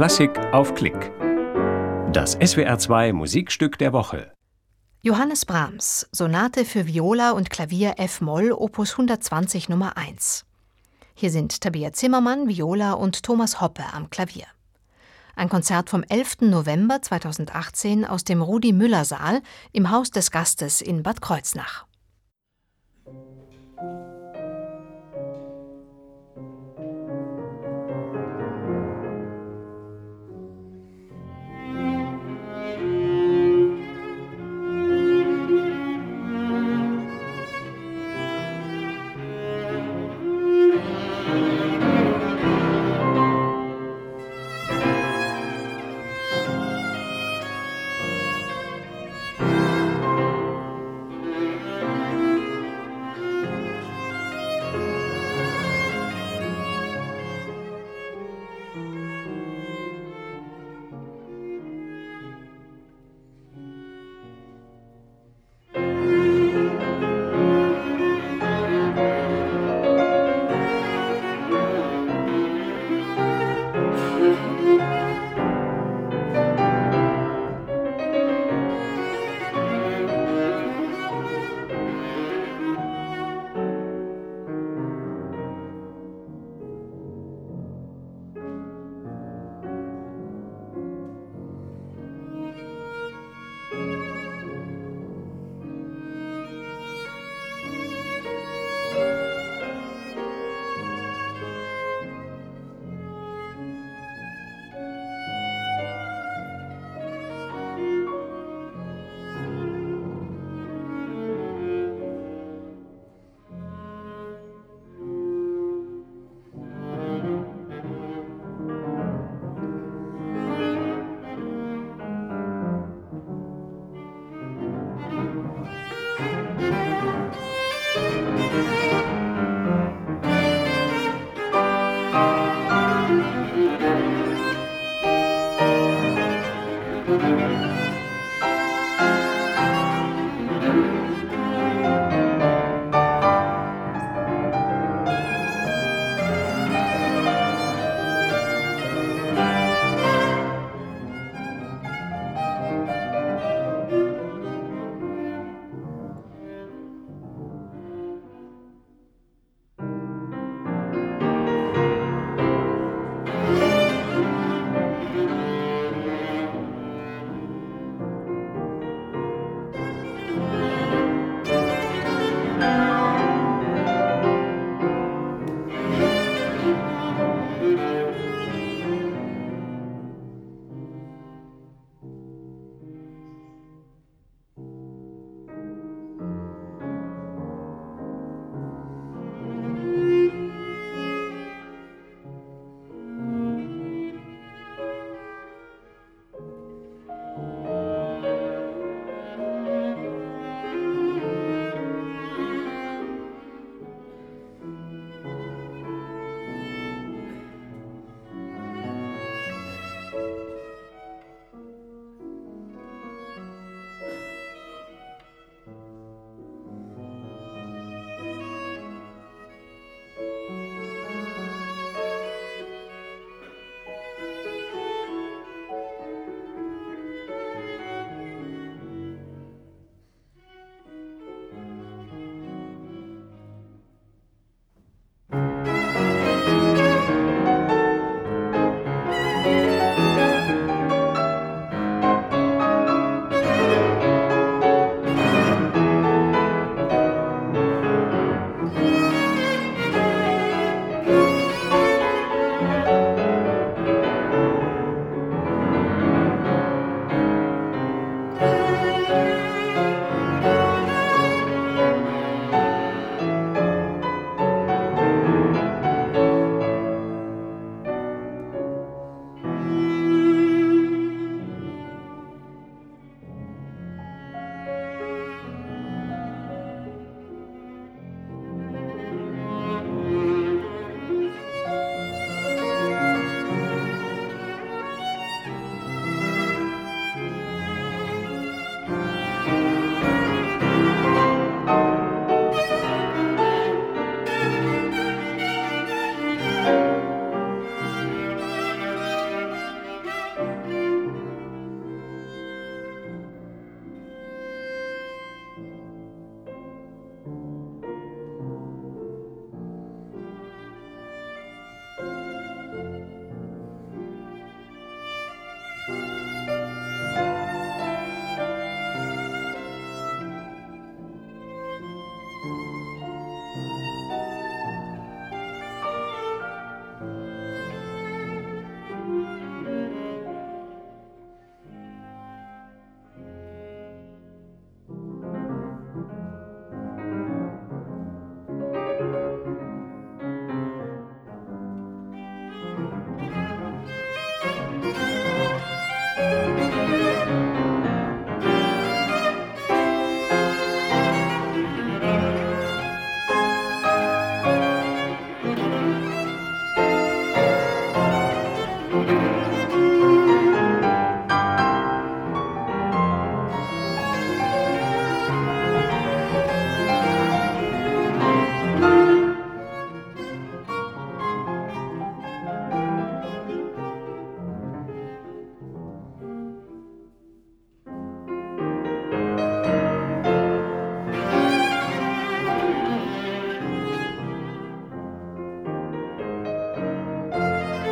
Klassik auf Klick. Das SWR2 Musikstück der Woche. Johannes Brahms, Sonate für Viola und Klavier F-Moll, Opus 120 Nummer 1. Hier sind Tabea Zimmermann, Viola und Thomas Hoppe am Klavier. Ein Konzert vom 11. November 2018 aus dem Rudi Müller Saal im Haus des Gastes in Bad Kreuznach.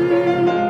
Música